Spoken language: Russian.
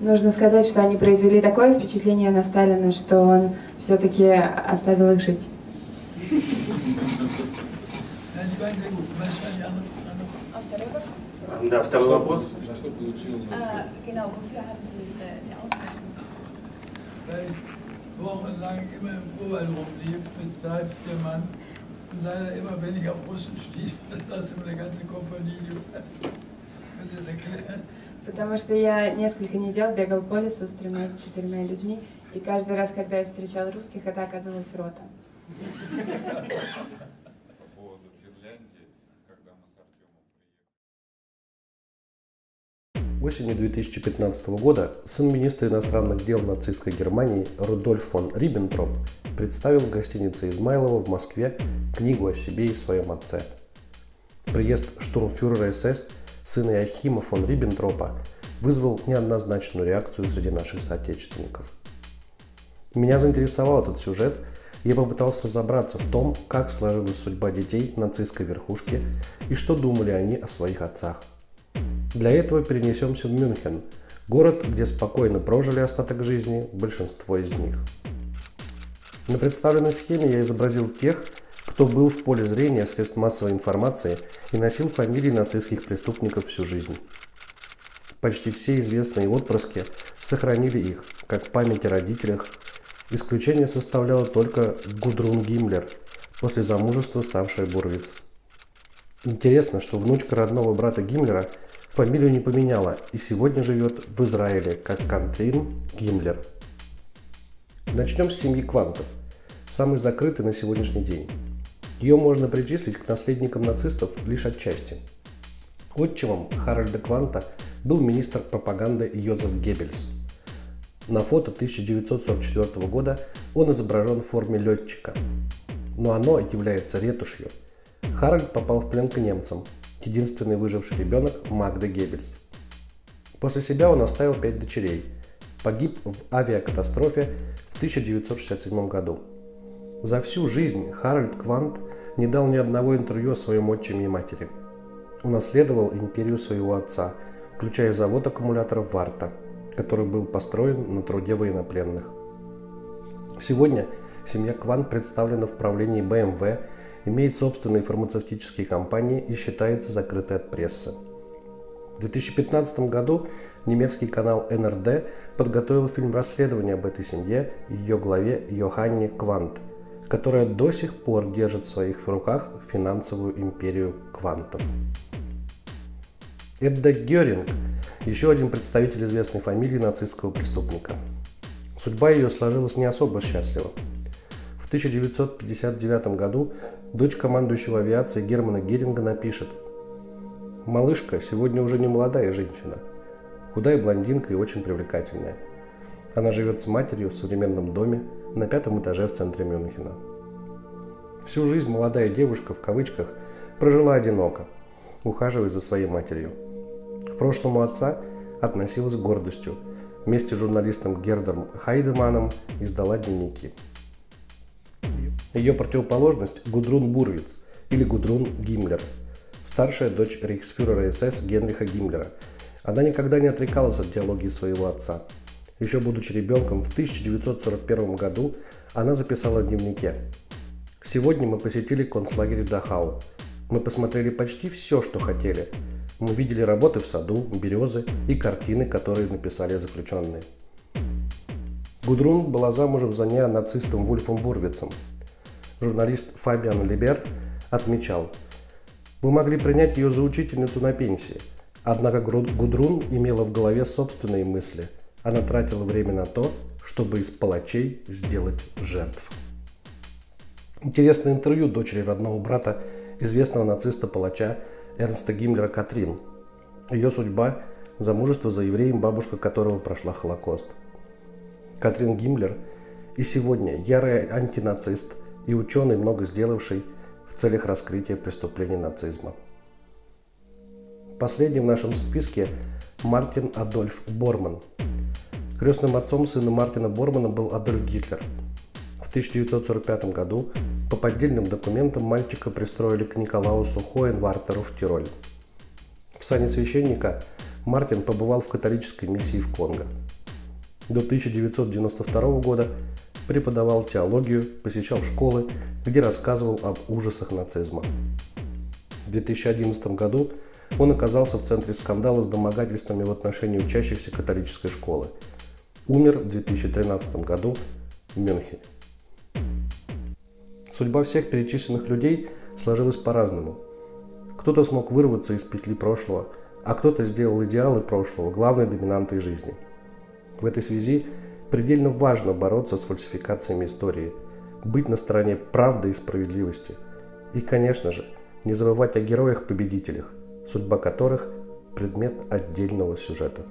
Нужно сказать, что они произвели такое впечатление на Сталина, что он все-таки оставил их жить. Да, второй вопрос. За что получил Äh, genau, wofür haben Sie äh, die Auszeichnung? Weil ich wochenlang immer im Urwald rumlief mit drei, vier Mann. Leider immer, ich auf Russen stieß, das immer eine ganze Kompanie. das erklären? Потому что я несколько недель бегал по лесу с тремя-четырьмя людьми, и каждый раз, когда я встречал русских, это оказывалась рота. по поводу Финляндии, когда мы с Артемом приехали. Осенью 2015 года сын министра иностранных дел нацистской Германии Рудольф фон Риббентроп представил в гостинице Измайлова в Москве книгу о себе и своем отце. Приезд штурмфюрера СС сына Иохима фон Риббентропа вызвал неоднозначную реакцию среди наших соотечественников. Меня заинтересовал этот сюжет, я попытался разобраться в том, как сложилась судьба детей нацистской верхушки и что думали они о своих отцах. Для этого перенесемся в Мюнхен, город, где спокойно прожили остаток жизни большинство из них. На представленной схеме я изобразил тех, кто был в поле зрения средств массовой информации и носил фамилии нацистских преступников всю жизнь. Почти все известные отпрыски сохранили их, как память о родителях. Исключение составляла только Гудрун Гиммлер, после замужества ставшая Бурвиц. Интересно, что внучка родного брата Гиммлера фамилию не поменяла и сегодня живет в Израиле как Кантрин Гиммлер. Начнем с семьи Квантов, самой закрытой на сегодняшний день. Ее можно причислить к наследникам нацистов лишь отчасти. Отчимом Харальда Кванта был министр пропаганды Йозеф Геббельс. На фото 1944 года он изображен в форме летчика, но оно является ретушью. Харальд попал в плен к немцам, единственный выживший ребенок Магда Геббельс. После себя он оставил пять дочерей. Погиб в авиакатастрофе в 1967 году. За всю жизнь Харальд Квант не дал ни одного интервью о своем отчиме и матери. Унаследовал империю своего отца, включая завод аккумуляторов Варта, который был построен на труде военнопленных. Сегодня семья Квант представлена в правлении BMW, имеет собственные фармацевтические компании и считается закрытой от прессы. В 2015 году немецкий канал НРД подготовил фильм расследования об этой семье и ее главе Йоханне Квант, которая до сих пор держит в своих руках финансовую империю квантов. Эдда Геринг – еще один представитель известной фамилии нацистского преступника. Судьба ее сложилась не особо счастливо. В 1959 году дочь командующего авиацией Германа Геринга напишет «Малышка сегодня уже не молодая женщина, худая блондинка и очень привлекательная. Она живет с матерью в современном доме на пятом этаже в центре Мюнхена. Всю жизнь молодая девушка в кавычках прожила одиноко, ухаживая за своей матерью. К прошлому отца относилась с гордостью. Вместе с журналистом Гердом Хайдеманом издала дневники. Ее противоположность – Гудрун Бурвиц или Гудрун Гиммлер, старшая дочь рейхсфюрера СС Генриха Гиммлера. Она никогда не отрекалась от диалогии своего отца. Еще будучи ребенком, в 1941 году она записала в дневнике «Сегодня мы посетили концлагерь Дахау. Мы посмотрели почти все, что хотели. Мы видели работы в саду, березы и картины, которые написали заключенные. Гудрун была замужем за неонацистом Вульфом Бурвицем. Журналист Фабиан Либер отмечал, «Мы могли принять ее за учительницу на пенсии, однако Гудрун имела в голове собственные мысли. Она тратила время на то, чтобы из палачей сделать жертв». Интересное интервью дочери родного брата известного нациста-палача Эрнста Гиммлера Катрин. Ее судьба – замужество за евреем, бабушка которого прошла Холокост. Катрин Гиммлер и сегодня ярый антинацист и ученый, много сделавший в целях раскрытия преступлений нацизма. Последним в нашем списке Мартин Адольф Борман. Крестным отцом сына Мартина Бормана был Адольф Гитлер. В 1945 году по поддельным документам мальчика пристроили к Николаусу Хоенвартеру в Тироль. В сане священника Мартин побывал в католической миссии в Конго. До 1992 года преподавал теологию, посещал школы, где рассказывал об ужасах нацизма. В 2011 году он оказался в центре скандала с домогательствами в отношении учащихся католической школы. Умер в 2013 году в Мюнхене. Судьба всех перечисленных людей сложилась по-разному. Кто-то смог вырваться из петли прошлого, а кто-то сделал идеалы прошлого главной доминантой жизни. В этой связи предельно важно бороться с фальсификациями истории, быть на стороне правды и справедливости. И, конечно же, не забывать о героях-победителях, судьба которых – предмет отдельного сюжета.